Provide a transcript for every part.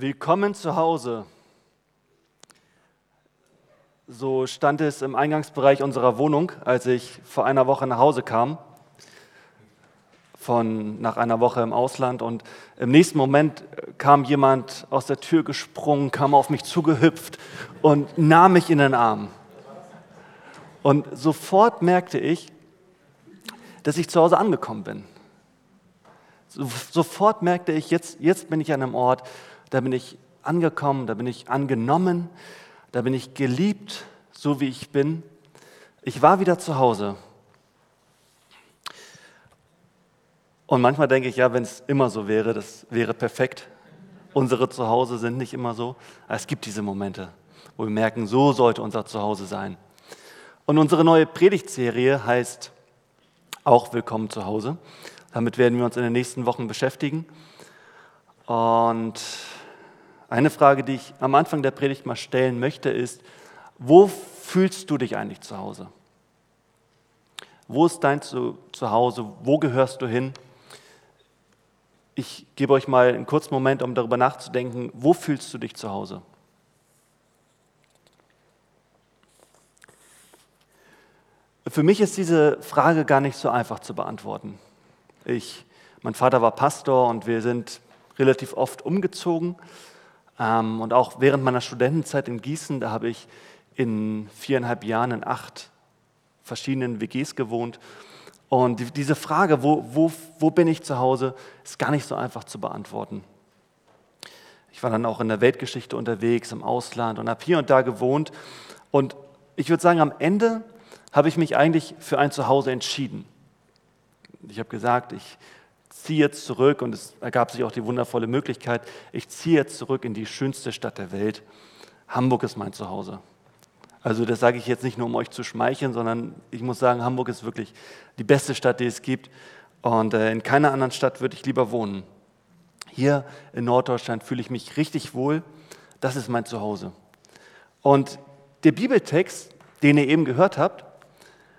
Willkommen zu Hause. So stand es im Eingangsbereich unserer Wohnung, als ich vor einer Woche nach Hause kam, von nach einer Woche im Ausland. Und im nächsten Moment kam jemand aus der Tür gesprungen, kam auf mich zugehüpft und nahm mich in den Arm. Und sofort merkte ich, dass ich zu Hause angekommen bin. Sofort merkte ich, jetzt, jetzt bin ich an einem Ort, da bin ich angekommen, da bin ich angenommen, da bin ich geliebt, so wie ich bin. Ich war wieder zu Hause. Und manchmal denke ich, ja, wenn es immer so wäre, das wäre perfekt. Unsere Zuhause sind nicht immer so. Es gibt diese Momente, wo wir merken, so sollte unser Zuhause sein. Und unsere neue Predigtserie heißt auch Willkommen zu Hause. Damit werden wir uns in den nächsten Wochen beschäftigen. Und eine Frage, die ich am Anfang der Predigt mal stellen möchte, ist, wo fühlst du dich eigentlich zu Hause? Wo ist dein Zuhause? Wo gehörst du hin? Ich gebe euch mal einen kurzen Moment, um darüber nachzudenken, wo fühlst du dich zu Hause? Für mich ist diese Frage gar nicht so einfach zu beantworten. Ich, mein Vater war Pastor und wir sind relativ oft umgezogen. Ähm, und auch während meiner Studentenzeit in Gießen, da habe ich in viereinhalb Jahren in acht verschiedenen WGs gewohnt. Und diese Frage, wo, wo, wo bin ich zu Hause, ist gar nicht so einfach zu beantworten. Ich war dann auch in der Weltgeschichte unterwegs, im Ausland und habe hier und da gewohnt. Und ich würde sagen, am Ende habe ich mich eigentlich für ein Zuhause entschieden. Ich habe gesagt, ich ziehe zurück und es ergab sich auch die wundervolle Möglichkeit, ich ziehe zurück in die schönste Stadt der Welt. Hamburg ist mein Zuhause. Also das sage ich jetzt nicht nur, um euch zu schmeicheln, sondern ich muss sagen, Hamburg ist wirklich die beste Stadt, die es gibt. Und äh, in keiner anderen Stadt würde ich lieber wohnen. Hier in Norddeutschland fühle ich mich richtig wohl. Das ist mein Zuhause. Und der Bibeltext, den ihr eben gehört habt,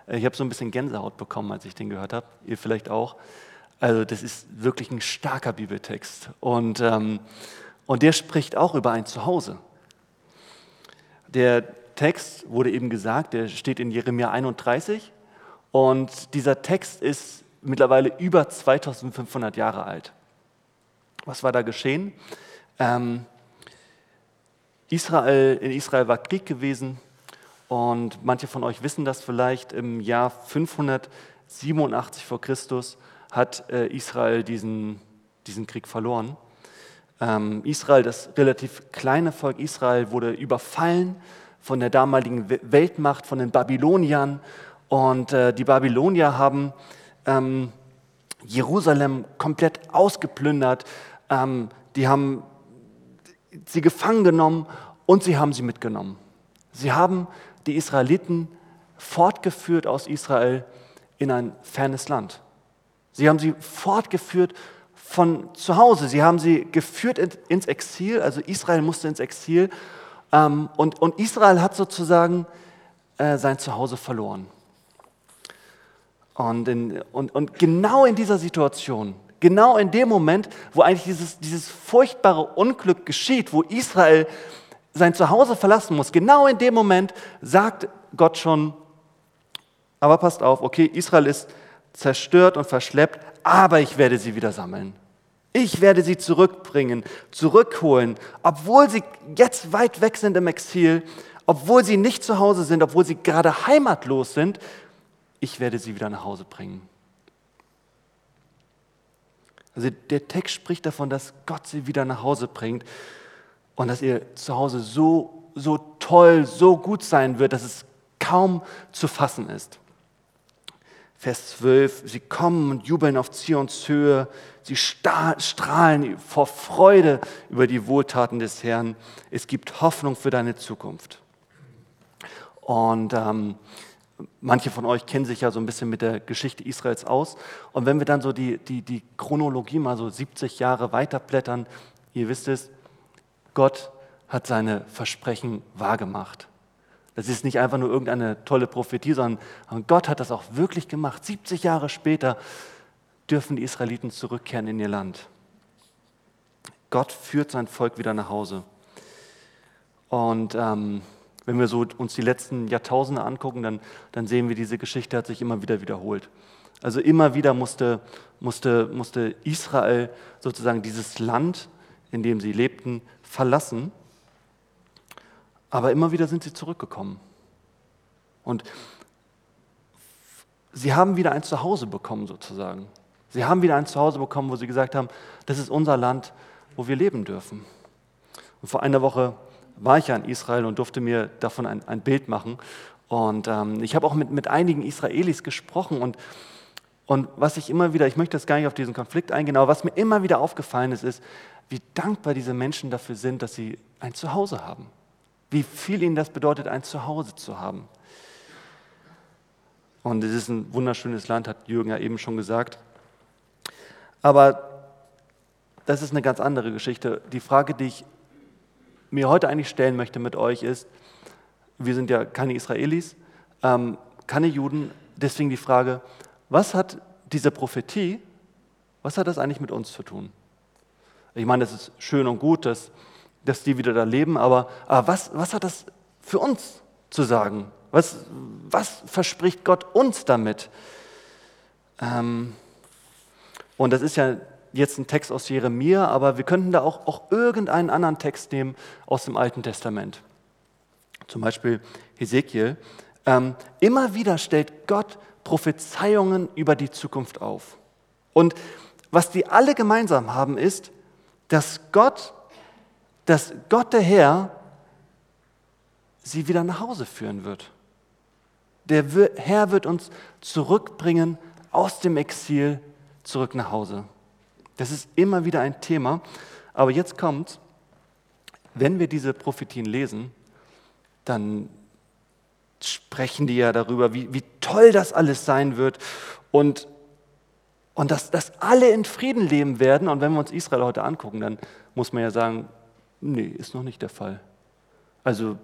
äh, ich habe so ein bisschen Gänsehaut bekommen, als ich den gehört habe, ihr vielleicht auch. Also das ist wirklich ein starker Bibeltext. Und, ähm, und der spricht auch über ein Zuhause. Der Text wurde eben gesagt, der steht in Jeremia 31. Und dieser Text ist mittlerweile über 2500 Jahre alt. Was war da geschehen? Ähm, Israel, in Israel war Krieg gewesen und manche von euch wissen das vielleicht. Im Jahr 587 vor Christus hat äh, Israel diesen, diesen Krieg verloren. Ähm, Israel, das relativ kleine Volk Israel, wurde überfallen von der damaligen Weltmacht, von den Babyloniern. Und äh, die Babylonier haben ähm, Jerusalem komplett ausgeplündert. Ähm, die haben sie gefangen genommen und sie haben sie mitgenommen. Sie haben die Israeliten fortgeführt aus Israel in ein fernes Land. Sie haben sie fortgeführt von zu Hause. Sie haben sie geführt ins Exil, also Israel musste ins Exil. Ähm, und, und Israel hat sozusagen äh, sein Zuhause verloren. Und, in, und, und genau in dieser Situation, genau in dem Moment, wo eigentlich dieses, dieses furchtbare Unglück geschieht, wo Israel sein Zuhause verlassen muss, genau in dem Moment sagt Gott schon, aber passt auf, okay, Israel ist zerstört und verschleppt, aber ich werde sie wieder sammeln. Ich werde sie zurückbringen, zurückholen, obwohl sie jetzt weit weg sind im Exil, obwohl sie nicht zu Hause sind, obwohl sie gerade heimatlos sind. Ich werde sie wieder nach Hause bringen. Also der Text spricht davon, dass Gott sie wieder nach Hause bringt und dass ihr zu Hause so, so toll, so gut sein wird, dass es kaum zu fassen ist. Vers 12, sie kommen und jubeln auf Zions Höhe, sie strahlen vor Freude über die Wohltaten des Herrn. Es gibt Hoffnung für deine Zukunft. Und ähm, manche von euch kennen sich ja so ein bisschen mit der Geschichte Israels aus. Und wenn wir dann so die, die, die Chronologie mal so 70 Jahre weiterblättern, ihr wisst es, Gott hat seine Versprechen wahrgemacht. Das ist nicht einfach nur irgendeine tolle Prophetie, sondern Gott hat das auch wirklich gemacht. 70 Jahre später dürfen die Israeliten zurückkehren in ihr Land. Gott führt sein Volk wieder nach Hause. Und ähm, wenn wir so uns die letzten Jahrtausende angucken, dann, dann sehen wir, diese Geschichte hat sich immer wieder wiederholt. Also immer wieder musste, musste, musste Israel sozusagen dieses Land, in dem sie lebten, verlassen. Aber immer wieder sind sie zurückgekommen. Und sie haben wieder ein Zuhause bekommen sozusagen. Sie haben wieder ein Zuhause bekommen, wo sie gesagt haben, das ist unser Land, wo wir leben dürfen. Und vor einer Woche war ich ja in Israel und durfte mir davon ein, ein Bild machen. Und ähm, ich habe auch mit, mit einigen Israelis gesprochen und, und was ich immer wieder, ich möchte jetzt gar nicht auf diesen Konflikt eingehen, aber was mir immer wieder aufgefallen ist, ist, wie dankbar diese Menschen dafür sind, dass sie ein Zuhause haben. Wie viel ihnen das bedeutet, ein Zuhause zu haben. Und es ist ein wunderschönes Land, hat Jürgen ja eben schon gesagt. Aber das ist eine ganz andere Geschichte. Die Frage, die ich mir heute eigentlich stellen möchte mit euch ist, wir sind ja keine Israelis, ähm, keine Juden, deswegen die Frage, was hat diese Prophetie, was hat das eigentlich mit uns zu tun? Ich meine, es ist schön und gut, dass, dass die wieder da leben, aber, aber was, was hat das für uns zu sagen? Was, was verspricht Gott uns damit? Ähm, und das ist ja jetzt ein Text aus Jeremia, aber wir könnten da auch, auch irgendeinen anderen Text nehmen aus dem Alten Testament. Zum Beispiel Hesekiel. Ähm, immer wieder stellt Gott Prophezeiungen über die Zukunft auf. Und was die alle gemeinsam haben, ist, dass Gott, dass Gott der Herr sie wieder nach Hause führen wird. Der Herr wird uns zurückbringen aus dem Exil zurück nach Hause. Das ist immer wieder ein Thema. Aber jetzt kommt, wenn wir diese Prophetien lesen, dann sprechen die ja darüber, wie, wie toll das alles sein wird und, und dass, dass alle in Frieden leben werden. Und wenn wir uns Israel heute angucken, dann muss man ja sagen, nee, ist noch nicht der Fall. Also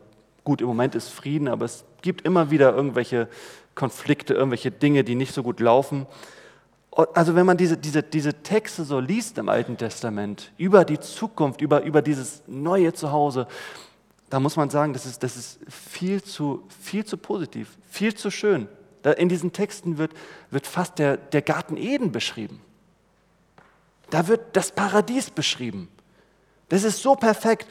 gut, im Moment ist Frieden, aber es gibt immer wieder irgendwelche Konflikte, irgendwelche Dinge, die nicht so gut laufen. Also wenn man diese, diese, diese Texte so liest im Alten Testament, über die Zukunft, über, über dieses neue Zuhause, da muss man sagen, das ist, das ist viel, zu, viel zu positiv, viel zu schön. In diesen Texten wird, wird fast der, der Garten Eden beschrieben. Da wird das Paradies beschrieben. Das ist so perfekt.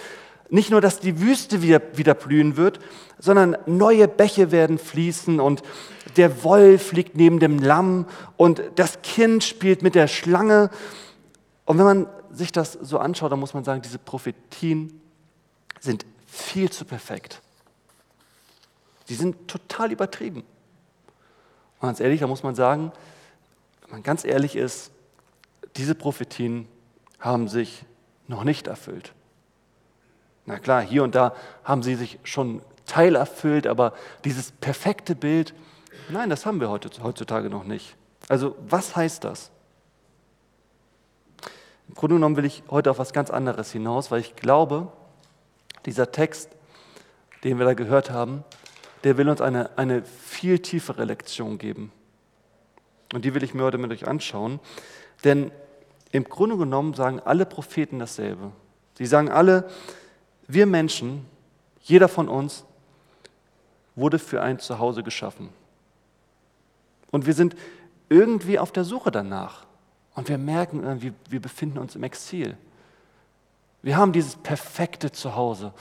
Nicht nur, dass die Wüste wieder, wieder blühen wird, sondern neue Bäche werden fließen und der Wolf liegt neben dem Lamm und das Kind spielt mit der Schlange. Und wenn man sich das so anschaut, dann muss man sagen, diese Prophetien sind viel zu perfekt. Die sind total übertrieben. Und ganz ehrlich, da muss man sagen, wenn man ganz ehrlich ist, diese Prophetien haben sich noch nicht erfüllt. Na klar, hier und da haben sie sich schon teilerfüllt, aber dieses perfekte Bild, nein, das haben wir heutzutage noch nicht. Also was heißt das? Im Grunde genommen will ich heute auf was ganz anderes hinaus, weil ich glaube, dieser Text, den wir da gehört haben, der will uns eine, eine viel tiefere Lektion geben. Und die will ich mir heute mit euch anschauen. Denn im Grunde genommen sagen alle Propheten dasselbe. Sie sagen alle, wir Menschen, jeder von uns, wurde für ein Zuhause geschaffen. Und wir sind irgendwie auf der Suche danach. Und wir merken irgendwie, wir befinden uns im Exil. Wir haben dieses perfekte Zuhause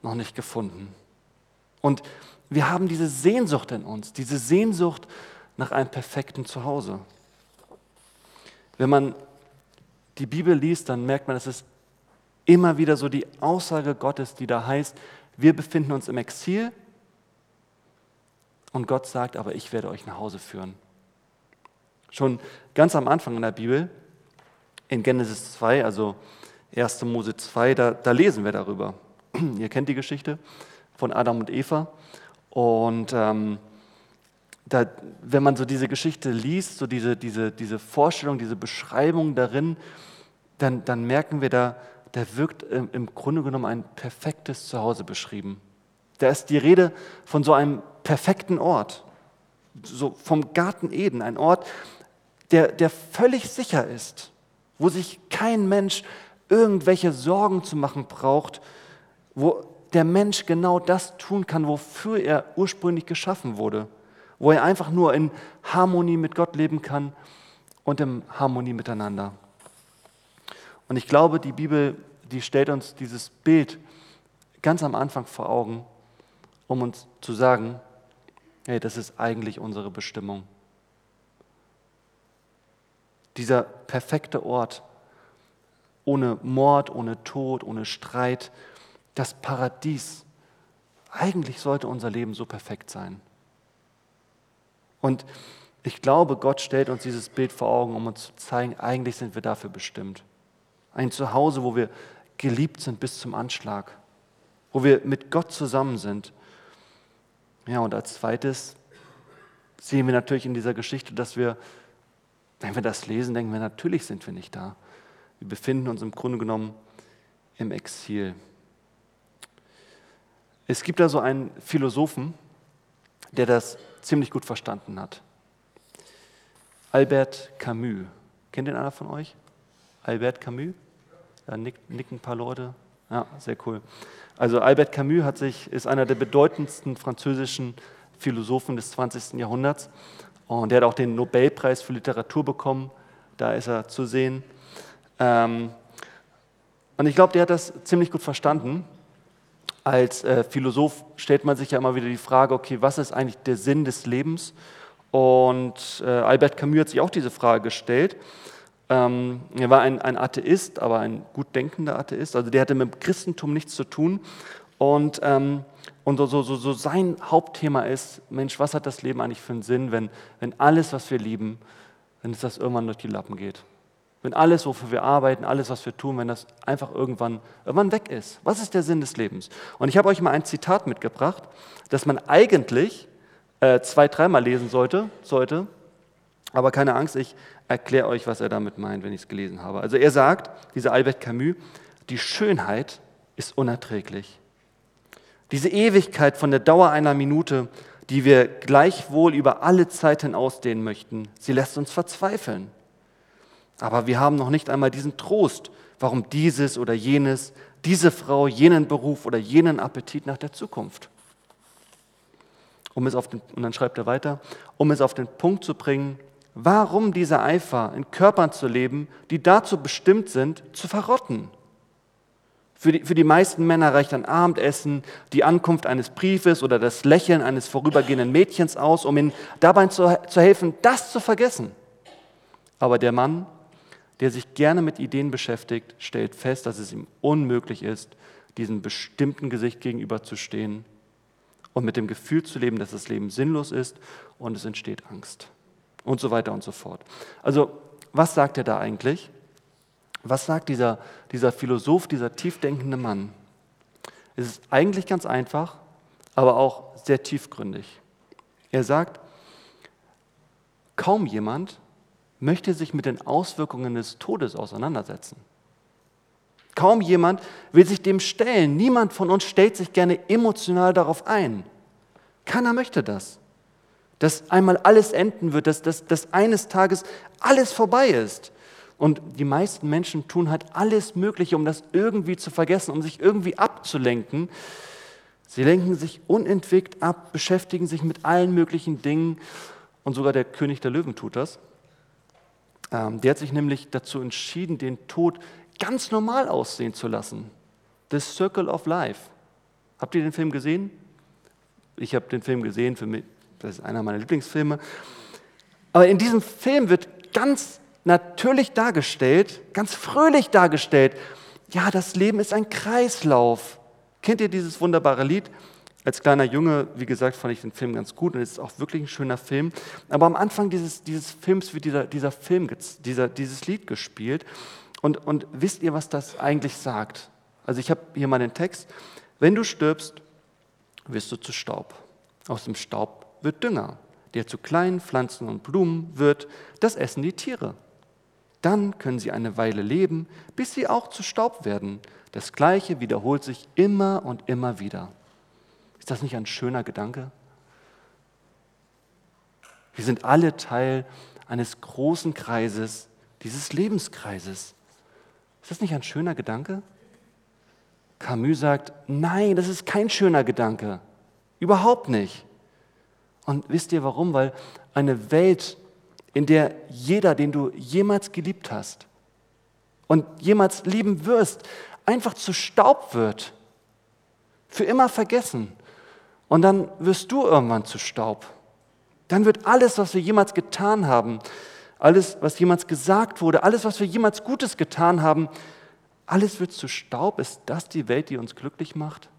noch nicht gefunden. Und wir haben diese Sehnsucht in uns, diese Sehnsucht nach einem perfekten Zuhause. Wenn man die Bibel liest, dann merkt man, es ist immer wieder so die Aussage Gottes, die da heißt, wir befinden uns im Exil und Gott sagt, aber ich werde euch nach Hause führen. Schon ganz am Anfang in der Bibel, in Genesis 2, also 1. Mose 2, da, da lesen wir darüber. Ihr kennt die Geschichte von Adam und Eva. Und ähm, da, wenn man so diese Geschichte liest, so diese, diese, diese Vorstellung, diese Beschreibung darin, dann, dann merken wir da, da wirkt im Grunde genommen ein perfektes Zuhause beschrieben. Da ist die Rede von so einem perfekten Ort, so vom Garten Eden, ein Ort, der, der völlig sicher ist, wo sich kein Mensch irgendwelche Sorgen zu machen braucht, wo der Mensch genau das tun kann, wofür er ursprünglich geschaffen wurde, wo er einfach nur in Harmonie mit Gott leben kann und in Harmonie miteinander. Und ich glaube, die Bibel, die stellt uns dieses Bild ganz am Anfang vor Augen, um uns zu sagen, hey, das ist eigentlich unsere Bestimmung. Dieser perfekte Ort, ohne Mord, ohne Tod, ohne Streit, das Paradies. Eigentlich sollte unser Leben so perfekt sein. Und ich glaube, Gott stellt uns dieses Bild vor Augen, um uns zu zeigen, eigentlich sind wir dafür bestimmt. Ein Zuhause, wo wir geliebt sind bis zum Anschlag, wo wir mit Gott zusammen sind. Ja, und als zweites sehen wir natürlich in dieser Geschichte, dass wir, wenn wir das lesen, denken wir, natürlich sind wir nicht da. Wir befinden uns im Grunde genommen im Exil. Es gibt da so einen Philosophen, der das ziemlich gut verstanden hat. Albert Camus. Kennt den einer von euch? Albert Camus? Da nicken ein paar Leute. Ja, sehr cool. Also Albert Camus hat sich, ist einer der bedeutendsten französischen Philosophen des 20. Jahrhunderts und der hat auch den Nobelpreis für Literatur bekommen. Da ist er zu sehen. Ähm, und ich glaube, der hat das ziemlich gut verstanden als äh, Philosoph stellt man sich ja immer wieder die Frage, okay, was ist eigentlich der Sinn des Lebens? Und äh, Albert Camus hat sich auch diese Frage gestellt. Ähm, er war ein, ein, Atheist, aber ein gut denkender Atheist. Also der hatte mit dem Christentum nichts zu tun. Und, ähm, und so, so, so sein Hauptthema ist, Mensch, was hat das Leben eigentlich für einen Sinn, wenn, wenn alles, was wir lieben, wenn es das irgendwann durch die Lappen geht? Wenn alles, wofür wir arbeiten, alles, was wir tun, wenn das einfach irgendwann, irgendwann weg ist. Was ist der Sinn des Lebens? Und ich habe euch mal ein Zitat mitgebracht, das man eigentlich äh, zwei, dreimal lesen sollte, sollte. Aber keine Angst, ich erkläre euch, was er damit meint, wenn ich es gelesen habe. Also er sagt, dieser Albert Camus, die Schönheit ist unerträglich. Diese Ewigkeit von der Dauer einer Minute, die wir gleichwohl über alle Zeit hin ausdehnen möchten, sie lässt uns verzweifeln. Aber wir haben noch nicht einmal diesen Trost, warum dieses oder jenes, diese Frau jenen Beruf oder jenen Appetit nach der Zukunft. Um es auf den, und dann schreibt er weiter, um es auf den Punkt zu bringen, warum dieser Eifer, in Körpern zu leben, die dazu bestimmt sind, zu verrotten. Für die, für die meisten Männer reicht ein Abendessen, die Ankunft eines Briefes oder das Lächeln eines vorübergehenden Mädchens aus, um ihnen dabei zu, zu helfen, das zu vergessen. Aber der Mann der sich gerne mit Ideen beschäftigt, stellt fest, dass es ihm unmöglich ist, diesem bestimmten Gesicht gegenüberzustehen und mit dem Gefühl zu leben, dass das Leben sinnlos ist und es entsteht Angst und so weiter und so fort. Also was sagt er da eigentlich? Was sagt dieser, dieser Philosoph, dieser tiefdenkende Mann? Es ist eigentlich ganz einfach, aber auch sehr tiefgründig. Er sagt, kaum jemand möchte sich mit den Auswirkungen des Todes auseinandersetzen. Kaum jemand will sich dem stellen. Niemand von uns stellt sich gerne emotional darauf ein. Keiner möchte das. Dass einmal alles enden wird, dass, dass, dass eines Tages alles vorbei ist. Und die meisten Menschen tun halt alles Mögliche, um das irgendwie zu vergessen, um sich irgendwie abzulenken. Sie lenken sich unentwegt ab, beschäftigen sich mit allen möglichen Dingen. Und sogar der König der Löwen tut das. Ähm, der hat sich nämlich dazu entschieden, den Tod ganz normal aussehen zu lassen. The Circle of Life. Habt ihr den Film gesehen? Ich habe den Film gesehen, für mich, das ist einer meiner Lieblingsfilme. Aber in diesem Film wird ganz natürlich dargestellt, ganz fröhlich dargestellt, ja, das Leben ist ein Kreislauf. Kennt ihr dieses wunderbare Lied? Als kleiner Junge, wie gesagt, fand ich den Film ganz gut und es ist auch wirklich ein schöner Film. Aber am Anfang dieses, dieses Films wird dieser, dieser Film, dieser, dieses Lied gespielt. Und, und wisst ihr, was das eigentlich sagt? Also ich habe hier mal den Text. Wenn du stirbst, wirst du zu Staub. Aus dem Staub wird Dünger, der zu kleinen Pflanzen und Blumen wird. Das essen die Tiere. Dann können sie eine Weile leben, bis sie auch zu Staub werden. Das Gleiche wiederholt sich immer und immer wieder. Ist das nicht ein schöner Gedanke? Wir sind alle Teil eines großen Kreises, dieses Lebenskreises. Ist das nicht ein schöner Gedanke? Camus sagt, nein, das ist kein schöner Gedanke. Überhaupt nicht. Und wisst ihr warum? Weil eine Welt, in der jeder, den du jemals geliebt hast und jemals lieben wirst, einfach zu Staub wird, für immer vergessen. Und dann wirst du irgendwann zu Staub. Dann wird alles, was wir jemals getan haben, alles, was jemals gesagt wurde, alles, was wir jemals Gutes getan haben, alles wird zu Staub. Ist das die Welt, die uns glücklich macht?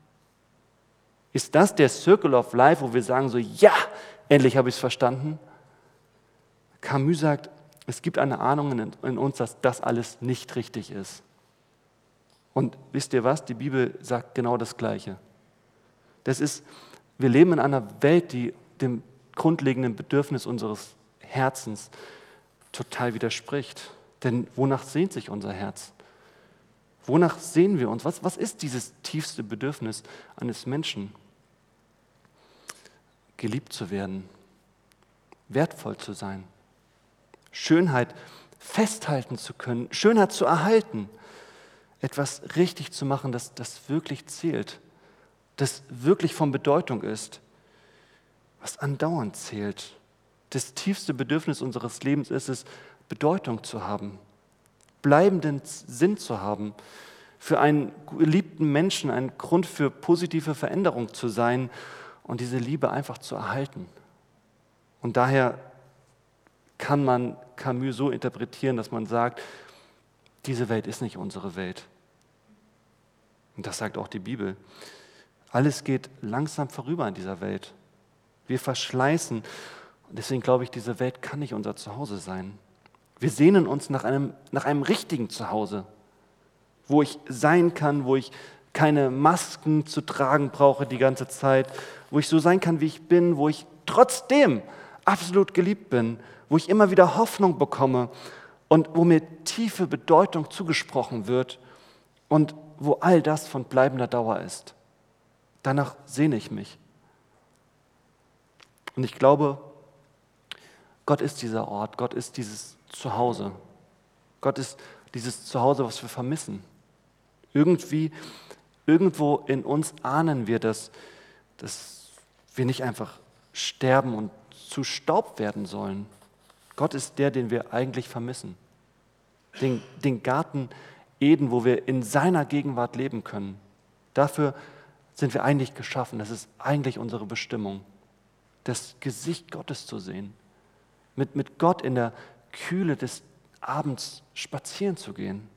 Ist das der Circle of Life, wo wir sagen so, ja, endlich habe ich es verstanden? Camus sagt, es gibt eine Ahnung in uns, dass das alles nicht richtig ist. Und wisst ihr was? Die Bibel sagt genau das Gleiche. Das ist, wir leben in einer Welt, die dem grundlegenden Bedürfnis unseres Herzens total widerspricht. Denn wonach sehnt sich unser Herz? Wonach sehen wir uns? Was, was ist dieses tiefste Bedürfnis eines Menschen? Geliebt zu werden, wertvoll zu sein, Schönheit festhalten zu können, Schönheit zu erhalten, etwas richtig zu machen, das, das wirklich zählt, das wirklich von Bedeutung ist, was andauernd zählt. Das tiefste Bedürfnis unseres Lebens ist es, Bedeutung zu haben, bleibenden Sinn zu haben, für einen geliebten Menschen ein Grund für positive Veränderung zu sein und diese Liebe einfach zu erhalten. Und daher kann man Camus so interpretieren, dass man sagt, diese Welt ist nicht unsere Welt. Und das sagt auch die Bibel. Alles geht langsam vorüber in dieser Welt. Wir verschleißen. Und deswegen glaube ich, diese Welt kann nicht unser Zuhause sein. Wir sehnen uns nach einem, nach einem richtigen Zuhause, wo ich sein kann, wo ich keine Masken zu tragen brauche die ganze Zeit, wo ich so sein kann, wie ich bin, wo ich trotzdem absolut geliebt bin, wo ich immer wieder Hoffnung bekomme und wo mir tiefe Bedeutung zugesprochen wird und wo all das von bleibender Dauer ist. Danach sehne ich mich. Und ich glaube, Gott ist dieser Ort, Gott ist dieses Zuhause. Gott ist dieses Zuhause, was wir vermissen. Irgendwie, irgendwo in uns ahnen wir, dass, dass wir nicht einfach sterben und zu Staub werden sollen. Gott ist der, den wir eigentlich vermissen. Den, den Garten Eden, wo wir in seiner Gegenwart leben können. Dafür sind wir eigentlich geschaffen. Das ist eigentlich unsere Bestimmung, das Gesicht Gottes zu sehen mit, mit Gott in der Kühle des Abends spazieren zu gehen.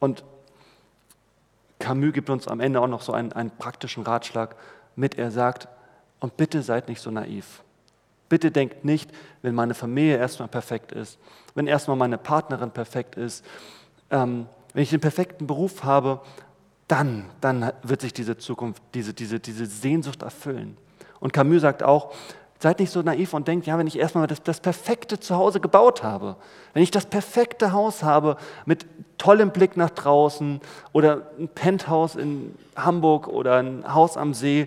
Und Camus gibt uns am Ende auch noch so einen, einen praktischen Ratschlag mit. Er sagt, und bitte seid nicht so naiv. Bitte denkt nicht, wenn meine Familie erstmal perfekt ist, wenn erstmal meine Partnerin perfekt ist, ähm, wenn ich den perfekten Beruf habe, dann, dann wird sich diese Zukunft, diese, diese, diese Sehnsucht erfüllen. Und Camus sagt auch, Seid nicht so naiv und denkt, ja, wenn ich erstmal das, das perfekte Zuhause gebaut habe, wenn ich das perfekte Haus habe mit tollem Blick nach draußen oder ein Penthouse in Hamburg oder ein Haus am See,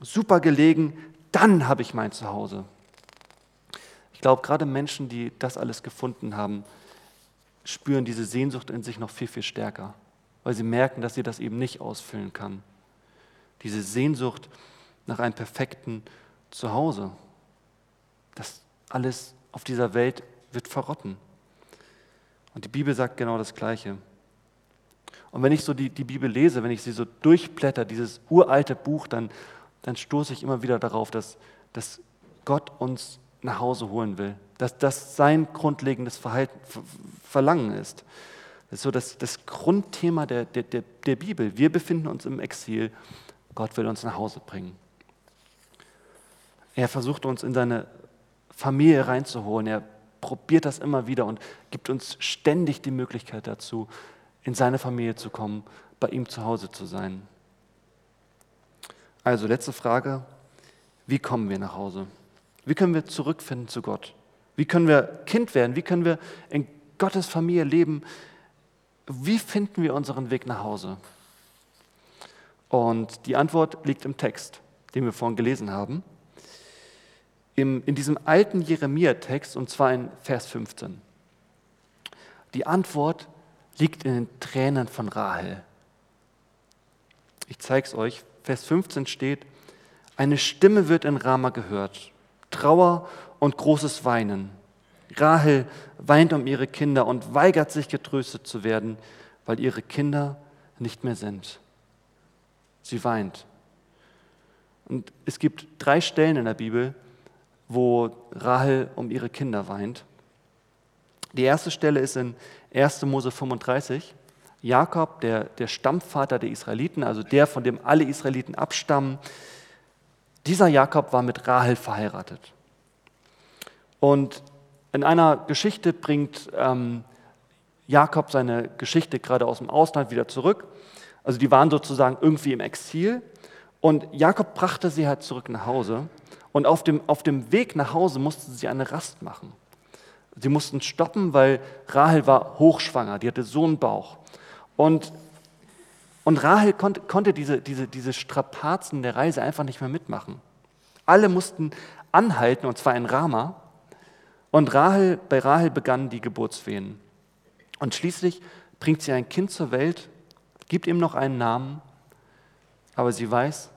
super gelegen, dann habe ich mein Zuhause. Ich glaube, gerade Menschen, die das alles gefunden haben, spüren diese Sehnsucht in sich noch viel, viel stärker, weil sie merken, dass sie das eben nicht ausfüllen kann. Diese Sehnsucht nach einem perfekten Zuhause zu Hause. Das alles auf dieser Welt wird verrotten. Und die Bibel sagt genau das Gleiche. Und wenn ich so die, die Bibel lese, wenn ich sie so durchblätter, dieses uralte Buch, dann, dann stoße ich immer wieder darauf, dass, dass Gott uns nach Hause holen will. Dass das sein grundlegendes Verhalten, Verlangen ist. Das ist so das, das Grundthema der, der, der, der Bibel. Wir befinden uns im Exil. Gott will uns nach Hause bringen. Er versucht uns in seine Familie reinzuholen. Er probiert das immer wieder und gibt uns ständig die Möglichkeit dazu, in seine Familie zu kommen, bei ihm zu Hause zu sein. Also letzte Frage, wie kommen wir nach Hause? Wie können wir zurückfinden zu Gott? Wie können wir Kind werden? Wie können wir in Gottes Familie leben? Wie finden wir unseren Weg nach Hause? Und die Antwort liegt im Text, den wir vorhin gelesen haben im, in diesem alten Jeremia-Text, und zwar in Vers 15. Die Antwort liegt in den Tränen von Rahel. Ich zeige es euch. Vers 15 steht, eine Stimme wird in Rama gehört, Trauer und großes Weinen. Rahel weint um ihre Kinder und weigert sich getröstet zu werden, weil ihre Kinder nicht mehr sind. Sie weint. Und es gibt drei Stellen in der Bibel, wo Rahel um ihre Kinder weint. Die erste Stelle ist in 1. Mose 35. Jakob, der, der Stammvater der Israeliten, also der, von dem alle Israeliten abstammen, dieser Jakob war mit Rahel verheiratet. Und in einer Geschichte bringt ähm, Jakob seine Geschichte gerade aus dem Ausland wieder zurück. Also die waren sozusagen irgendwie im Exil. Und Jakob brachte sie halt zurück nach Hause. Und auf dem, auf dem Weg nach Hause mussten sie eine Rast machen. Sie mussten stoppen, weil Rahel war hochschwanger, die hatte so einen Bauch. Und, und Rahel konnte, konnte diese, diese, diese Strapazen der Reise einfach nicht mehr mitmachen. Alle mussten anhalten, und zwar in Rama. Und Rahel, bei Rahel begannen die Geburtswehen. Und schließlich bringt sie ein Kind zur Welt, gibt ihm noch einen Namen, aber sie weiß,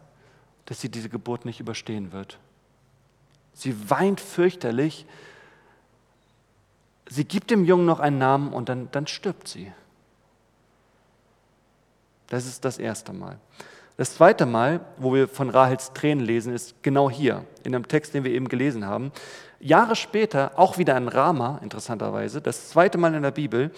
dass sie diese Geburt nicht überstehen wird. Sie weint fürchterlich. Sie gibt dem Jungen noch einen Namen und dann, dann stirbt sie. Das ist das erste Mal. Das zweite Mal, wo wir von Rahels Tränen lesen, ist genau hier, in dem Text, den wir eben gelesen haben. Jahre später, auch wieder in Rama, interessanterweise, das zweite Mal in der Bibel,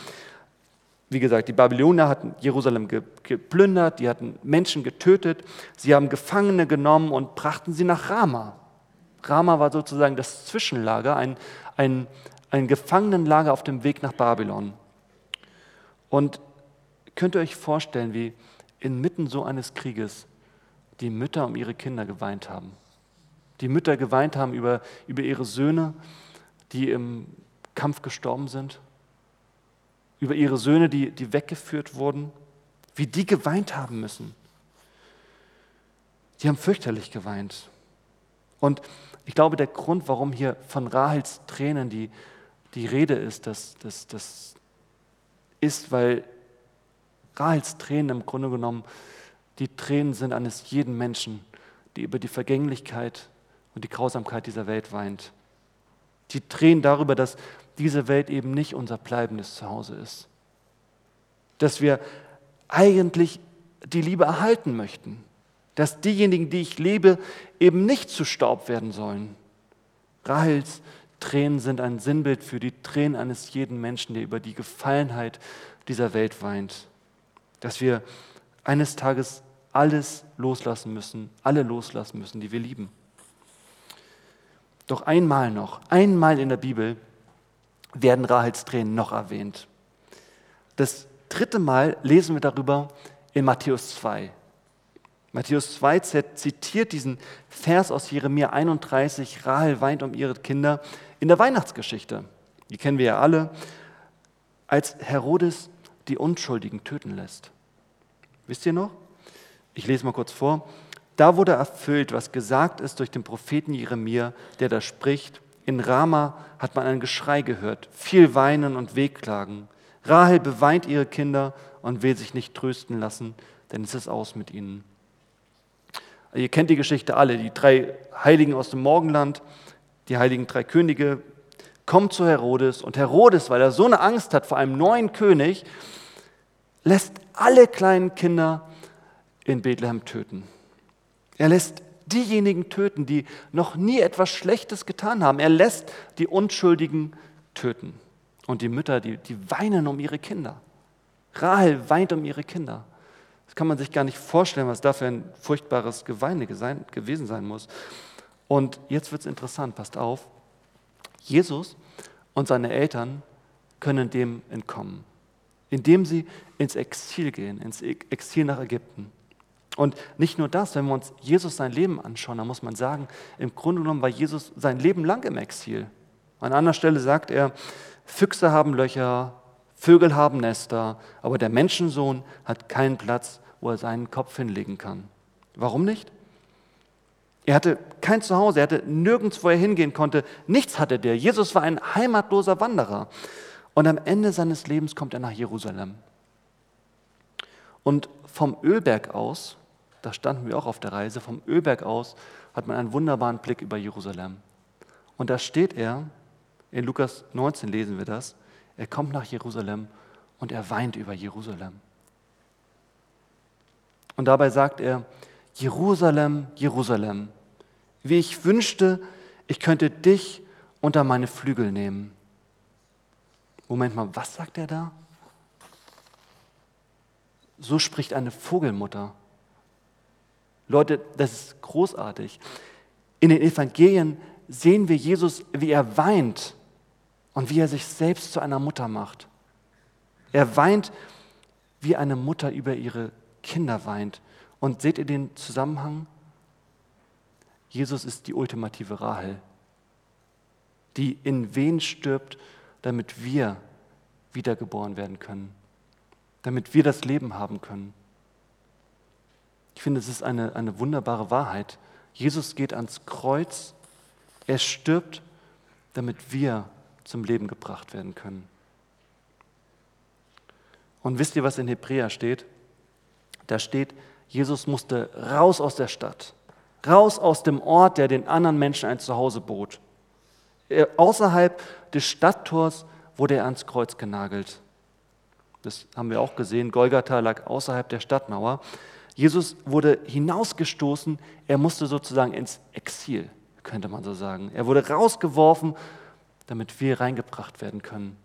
wie gesagt, die Babylonier hatten Jerusalem geplündert, die hatten Menschen getötet, sie haben Gefangene genommen und brachten sie nach Rama. Rama war sozusagen das Zwischenlager, ein, ein, ein Gefangenenlager auf dem Weg nach Babylon. Und könnt ihr euch vorstellen, wie inmitten so eines Krieges die Mütter um ihre Kinder geweint haben? Die Mütter geweint haben über, über ihre Söhne, die im Kampf gestorben sind? über ihre Söhne, die, die weggeführt wurden, wie die geweint haben müssen. Die haben fürchterlich geweint. Und ich glaube, der Grund, warum hier von Rahels Tränen die, die Rede ist, das, das, das ist, weil Rahels Tränen im Grunde genommen die Tränen sind eines jeden Menschen, die über die Vergänglichkeit und die Grausamkeit dieser Welt weint. Die Tränen darüber, dass diese Welt eben nicht unser bleibendes Zuhause ist. Dass wir eigentlich die Liebe erhalten möchten. Dass diejenigen, die ich liebe, eben nicht zu Staub werden sollen. Rahels Tränen sind ein Sinnbild für die Tränen eines jeden Menschen, der über die Gefallenheit dieser Welt weint. Dass wir eines Tages alles loslassen müssen, alle loslassen müssen, die wir lieben. Doch einmal noch, einmal in der Bibel werden Rahels Tränen noch erwähnt. Das dritte Mal lesen wir darüber in Matthäus 2. Matthäus 2 zitiert diesen Vers aus Jeremia 31, Rahel weint um ihre Kinder, in der Weihnachtsgeschichte. Die kennen wir ja alle, als Herodes die Unschuldigen töten lässt. Wisst ihr noch? Ich lese mal kurz vor. Da wurde erfüllt, was gesagt ist durch den Propheten Jeremia, der da spricht, in Rama hat man ein Geschrei gehört, viel Weinen und Wehklagen. Rahel beweint ihre Kinder und will sich nicht trösten lassen, denn es ist aus mit ihnen. Ihr kennt die Geschichte alle, die drei Heiligen aus dem Morgenland, die heiligen drei Könige, kommen zu Herodes und Herodes, weil er so eine Angst hat vor einem neuen König, lässt alle kleinen Kinder in Bethlehem töten. Er lässt diejenigen töten, die noch nie etwas Schlechtes getan haben. Er lässt die Unschuldigen töten. Und die Mütter, die, die weinen um ihre Kinder. Rahel weint um ihre Kinder. Das kann man sich gar nicht vorstellen, was da für ein furchtbares Geweine gewesen sein muss. Und jetzt wird es interessant, passt auf. Jesus und seine Eltern können dem entkommen, indem sie ins Exil gehen, ins Exil nach Ägypten. Und nicht nur das, wenn wir uns Jesus sein Leben anschauen, dann muss man sagen, im Grunde genommen war Jesus sein Leben lang im Exil. An anderer Stelle sagt er, Füchse haben Löcher, Vögel haben Nester, aber der Menschensohn hat keinen Platz, wo er seinen Kopf hinlegen kann. Warum nicht? Er hatte kein Zuhause, er hatte nirgends, wo er hingehen konnte. Nichts hatte der. Jesus war ein heimatloser Wanderer. Und am Ende seines Lebens kommt er nach Jerusalem. Und vom Ölberg aus, da standen wir auch auf der Reise, vom Ölberg aus hat man einen wunderbaren Blick über Jerusalem. Und da steht er, in Lukas 19 lesen wir das, er kommt nach Jerusalem und er weint über Jerusalem. Und dabei sagt er, Jerusalem, Jerusalem, wie ich wünschte, ich könnte dich unter meine Flügel nehmen. Moment mal, was sagt er da? So spricht eine Vogelmutter. Leute, das ist großartig. In den Evangelien sehen wir Jesus, wie er weint und wie er sich selbst zu einer Mutter macht. Er weint, wie eine Mutter über ihre Kinder weint. Und seht ihr den Zusammenhang? Jesus ist die ultimative Rahel, die in wen stirbt, damit wir wiedergeboren werden können, damit wir das Leben haben können. Ich finde, es ist eine, eine wunderbare Wahrheit. Jesus geht ans Kreuz, er stirbt, damit wir zum Leben gebracht werden können. Und wisst ihr, was in Hebräer steht? Da steht, Jesus musste raus aus der Stadt, raus aus dem Ort, der den anderen Menschen ein Zuhause bot. Er, außerhalb des Stadttors wurde er ans Kreuz genagelt. Das haben wir auch gesehen. Golgatha lag außerhalb der Stadtmauer. Jesus wurde hinausgestoßen. Er musste sozusagen ins Exil, könnte man so sagen. Er wurde rausgeworfen, damit wir reingebracht werden können.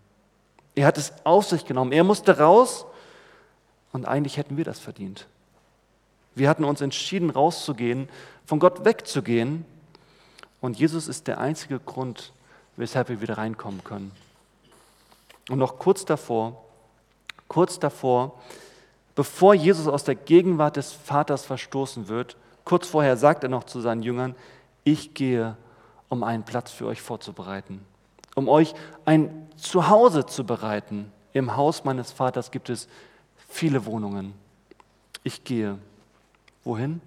Er hat es auf sich genommen. Er musste raus und eigentlich hätten wir das verdient. Wir hatten uns entschieden, rauszugehen, von Gott wegzugehen. Und Jesus ist der einzige Grund, weshalb wir wieder reinkommen können. Und noch kurz davor, kurz davor, bevor Jesus aus der Gegenwart des Vaters verstoßen wird, kurz vorher sagt er noch zu seinen Jüngern, ich gehe, um einen Platz für euch vorzubereiten, um euch ein Zuhause zu bereiten. Im Haus meines Vaters gibt es viele Wohnungen. Ich gehe. Wohin?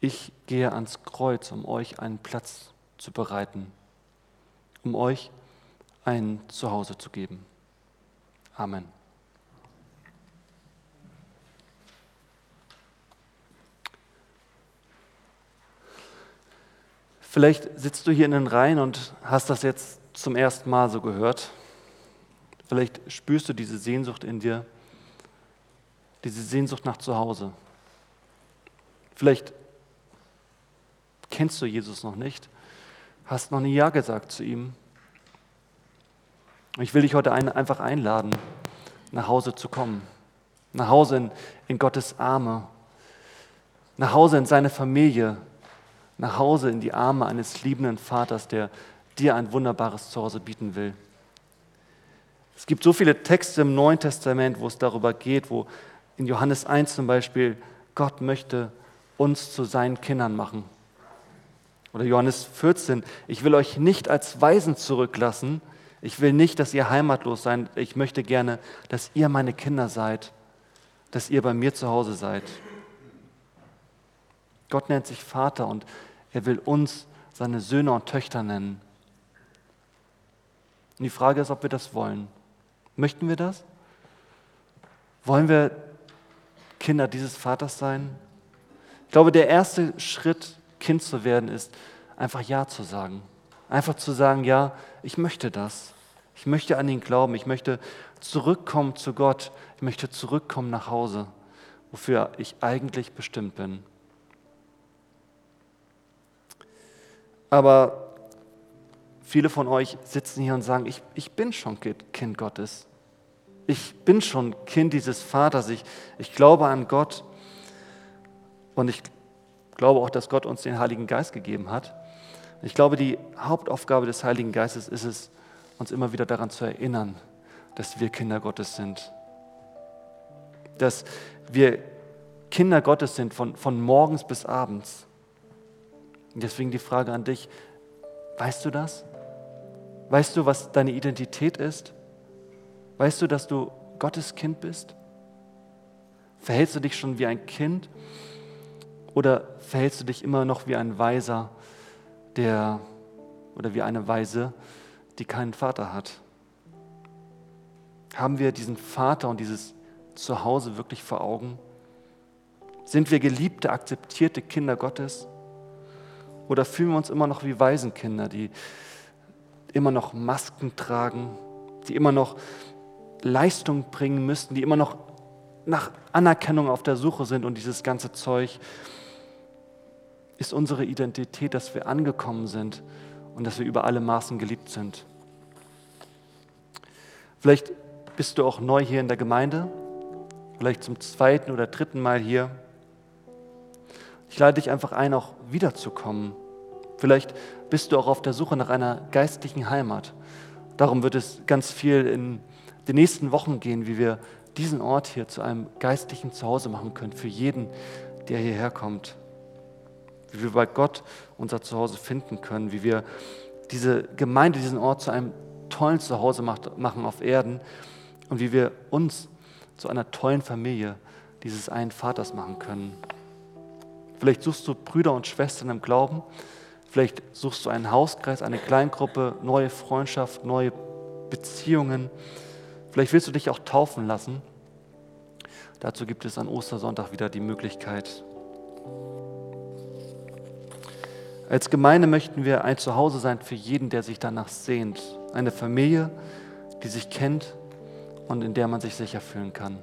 Ich gehe ans Kreuz, um euch einen Platz zu bereiten, um euch ein Zuhause zu geben. Amen. Vielleicht sitzt du hier in den Reihen und hast das jetzt zum ersten Mal so gehört. Vielleicht spürst du diese Sehnsucht in dir, diese Sehnsucht nach Zuhause. Vielleicht kennst du Jesus noch nicht, hast noch nie Ja gesagt zu ihm. Ich will dich heute ein, einfach einladen, nach Hause zu kommen. Nach Hause in, in Gottes Arme. Nach Hause in seine Familie. Nach Hause in die Arme eines liebenden Vaters, der dir ein wunderbares Zuhause bieten will. Es gibt so viele Texte im Neuen Testament, wo es darüber geht, wo in Johannes 1 zum Beispiel Gott möchte uns zu seinen Kindern machen. Oder Johannes 14, ich will euch nicht als Weisen zurücklassen, ich will nicht, dass ihr heimatlos seid, ich möchte gerne, dass ihr meine Kinder seid, dass ihr bei mir zu Hause seid. Gott nennt sich Vater und er will uns seine Söhne und Töchter nennen. Und die Frage ist, ob wir das wollen. Möchten wir das? Wollen wir Kinder dieses Vaters sein? glaube, der erste Schritt, Kind zu werden, ist einfach Ja zu sagen. Einfach zu sagen, ja, ich möchte das. Ich möchte an ihn glauben. Ich möchte zurückkommen zu Gott. Ich möchte zurückkommen nach Hause, wofür ich eigentlich bestimmt bin. Aber viele von euch sitzen hier und sagen, ich, ich bin schon Kind Gottes. Ich bin schon Kind dieses Vaters. Ich, ich glaube an Gott. Und ich glaube auch, dass Gott uns den Heiligen Geist gegeben hat. Ich glaube, die Hauptaufgabe des Heiligen Geistes ist es, uns immer wieder daran zu erinnern, dass wir Kinder Gottes sind. Dass wir Kinder Gottes sind von, von morgens bis abends. Und deswegen die Frage an dich, weißt du das? Weißt du, was deine Identität ist? Weißt du, dass du Gottes Kind bist? Verhältst du dich schon wie ein Kind? Oder verhältst du dich immer noch wie ein Weiser, der oder wie eine Weise, die keinen Vater hat? Haben wir diesen Vater und dieses Zuhause wirklich vor Augen? Sind wir geliebte, akzeptierte Kinder Gottes? Oder fühlen wir uns immer noch wie Waisenkinder, die immer noch Masken tragen, die immer noch Leistung bringen müssten, die immer noch nach Anerkennung auf der Suche sind und dieses ganze Zeug? Ist unsere Identität, dass wir angekommen sind und dass wir über alle Maßen geliebt sind? Vielleicht bist du auch neu hier in der Gemeinde, vielleicht zum zweiten oder dritten Mal hier. Ich lade dich einfach ein, auch wiederzukommen. Vielleicht bist du auch auf der Suche nach einer geistlichen Heimat. Darum wird es ganz viel in den nächsten Wochen gehen, wie wir diesen Ort hier zu einem geistlichen Zuhause machen können für jeden, der hierher kommt. Wie wir bei Gott unser Zuhause finden können, wie wir diese Gemeinde, diesen Ort zu einem tollen Zuhause machen auf Erden und wie wir uns zu einer tollen Familie dieses einen Vaters machen können. Vielleicht suchst du Brüder und Schwestern im Glauben, vielleicht suchst du einen Hauskreis, eine Kleingruppe, neue Freundschaft, neue Beziehungen. Vielleicht willst du dich auch taufen lassen. Dazu gibt es an Ostersonntag wieder die Möglichkeit. Als Gemeinde möchten wir ein Zuhause sein für jeden, der sich danach sehnt. Eine Familie, die sich kennt und in der man sich sicher fühlen kann.